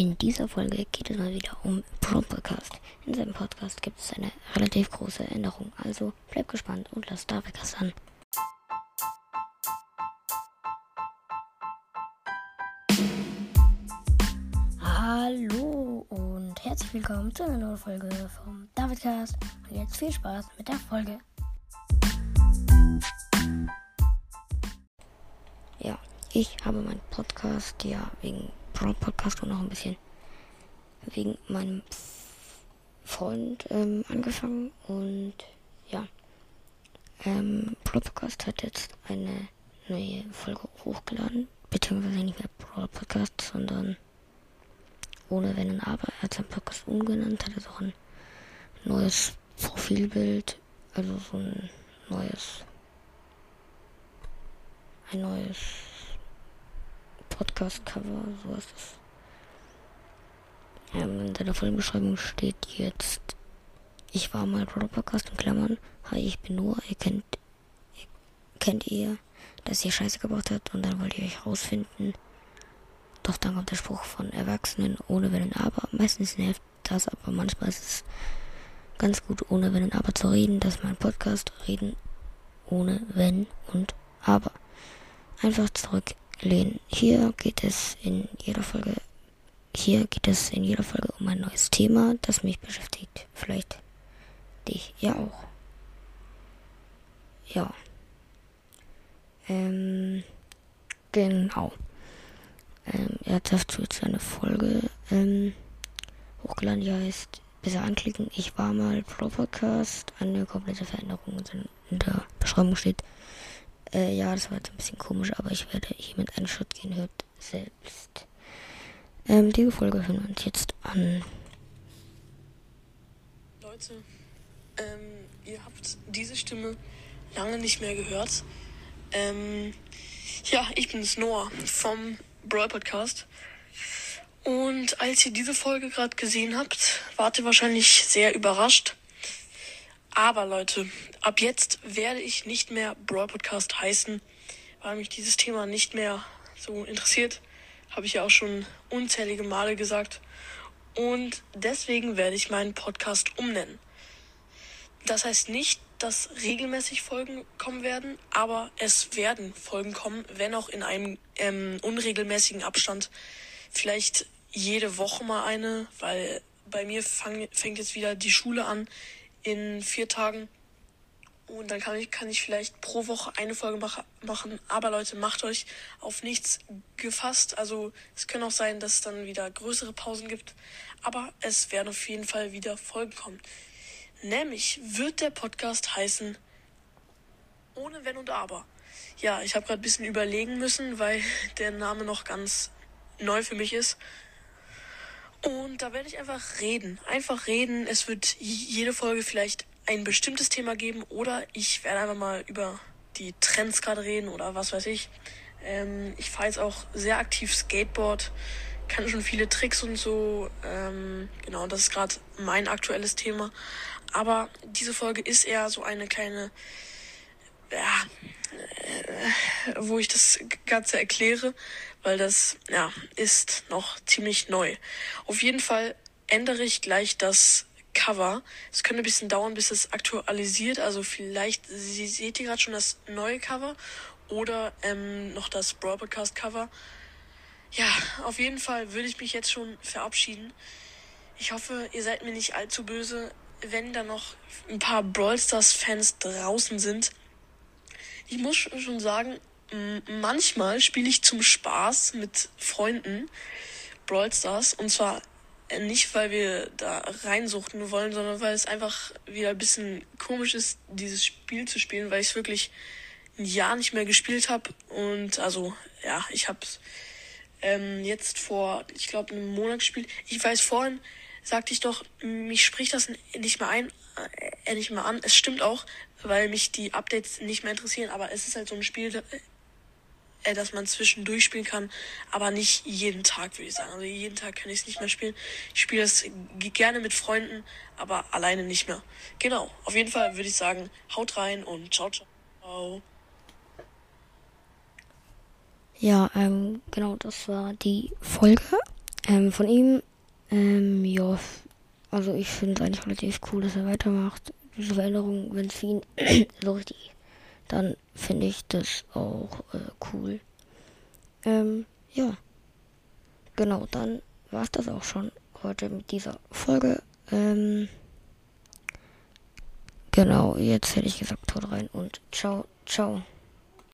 In dieser Folge geht es mal wieder um Podcast. In seinem Podcast gibt es eine relativ große Änderung, also bleib gespannt und lass Davikas an. Hallo und herzlich willkommen zu einer neuen Folge vom Davidcast. Und jetzt viel Spaß mit der Folge. Ja, ich habe meinen Podcast ja wegen Brawl Podcast und auch ein bisschen wegen meinem Freund ähm, angefangen und ja. Ähm, Brawl Podcast hat jetzt eine neue Folge hochgeladen, beziehungsweise nicht mehr Brawl Podcast, sondern ohne Wenn und Aber. Er hat seinen Podcast umgenannt, hat jetzt auch ein neues Profilbild, also so ein neues, ein neues Podcast-Cover, so ist es. Ähm, in seiner Folgenbeschreibung steht jetzt, ich war mal Podcast in Klammern. Hi, ich bin Noah, ihr kennt, ihr, kennt ihr, dass ihr Scheiße gebaut habt und dann wollt ihr euch rausfinden. Doch dann kommt der Spruch von Erwachsenen ohne Wenn und Aber. Meistens nervt das, aber manchmal ist es ganz gut, ohne Wenn und Aber zu reden. Das ist mein Podcast, reden ohne Wenn und Aber. Einfach zurück lehnen. Hier geht es in jeder Folge, hier geht es in jeder Folge um ein neues Thema, das mich beschäftigt. Vielleicht dich ja auch. Ja. Ähm, genau. Ähm, er hat dazu jetzt eine Folge ähm, hochgeladen, die heißt Besser anklicken. Ich war mal Pro Podcast. Eine komplette Veränderung in der Beschreibung steht. Äh, ja, das war jetzt ein bisschen komisch, aber ich werde hier mit einem Schritt gehen, hört selbst. Ähm, die Folge hören wir uns jetzt an. Leute, ähm, ihr habt diese Stimme lange nicht mehr gehört. Ähm, ja, ich bin Noah vom Brawl Podcast. Und als ihr diese Folge gerade gesehen habt, wart ihr wahrscheinlich sehr überrascht. Aber Leute, ab jetzt werde ich nicht mehr Brawl Podcast heißen, weil mich dieses Thema nicht mehr so interessiert. Habe ich ja auch schon unzählige Male gesagt. Und deswegen werde ich meinen Podcast umnennen. Das heißt nicht, dass regelmäßig Folgen kommen werden, aber es werden Folgen kommen, wenn auch in einem ähm, unregelmäßigen Abstand. Vielleicht jede Woche mal eine, weil bei mir fang, fängt jetzt wieder die Schule an in vier Tagen. Und dann kann ich, kann ich vielleicht pro Woche eine Folge mach, machen. Aber Leute, macht euch auf nichts gefasst. Also es kann auch sein, dass es dann wieder größere Pausen gibt. Aber es werden auf jeden Fall wieder Folgen kommen. Nämlich wird der Podcast heißen Ohne Wenn und Aber. Ja, ich habe gerade ein bisschen überlegen müssen, weil der Name noch ganz neu für mich ist. Und da werde ich einfach reden. Einfach reden. Es wird jede Folge vielleicht ein bestimmtes Thema geben oder ich werde einfach mal über die Trends gerade reden oder was weiß ich. Ähm, ich fahre jetzt auch sehr aktiv Skateboard, kann schon viele Tricks und so. Ähm, genau, das ist gerade mein aktuelles Thema. Aber diese Folge ist eher so eine kleine, ja, äh, wo ich das Ganze erkläre, weil das, ja, ist noch ziemlich neu. Auf jeden Fall ändere ich gleich das Cover. Es könnte ein bisschen dauern, bis es aktualisiert. Also vielleicht Sie, seht ihr gerade schon das neue Cover oder ähm, noch das Brawl Podcast Cover. Ja, auf jeden Fall würde ich mich jetzt schon verabschieden. Ich hoffe, ihr seid mir nicht allzu böse, wenn da noch ein paar Brawl Stars Fans draußen sind ich muss schon sagen, manchmal spiele ich zum Spaß mit Freunden Brawl Stars. Und zwar äh, nicht, weil wir da reinsuchten wollen, sondern weil es einfach wieder ein bisschen komisch ist, dieses Spiel zu spielen, weil ich es wirklich ein Jahr nicht mehr gespielt habe. Und also, ja, ich habe es ähm, jetzt vor, ich glaube, einem Monat gespielt. Ich weiß, vorhin sagte ich doch, mich spricht das nicht mehr ein, äh, nicht mehr an. Es stimmt auch, weil mich die Updates nicht mehr interessieren, aber es ist halt so ein Spiel, äh, das man zwischendurch spielen kann, aber nicht jeden Tag, würde ich sagen. Also jeden Tag kann ich es nicht mehr spielen. Ich spiele das gerne mit Freunden, aber alleine nicht mehr. Genau, auf jeden Fall würde ich sagen, haut rein und ciao, ciao. Ja, ähm, genau, das war die Folge. Ähm, von ihm, ähm, ja, also ich finde es eigentlich relativ cool, dass er weitermacht. Diese Veränderung, wenn es für ihn so richtig, dann finde ich das auch äh, cool. Ähm, ja. Genau, dann war es das auch schon heute mit dieser Folge. Ähm, genau, jetzt hätte ich gesagt, haut rein und ciao, ciao.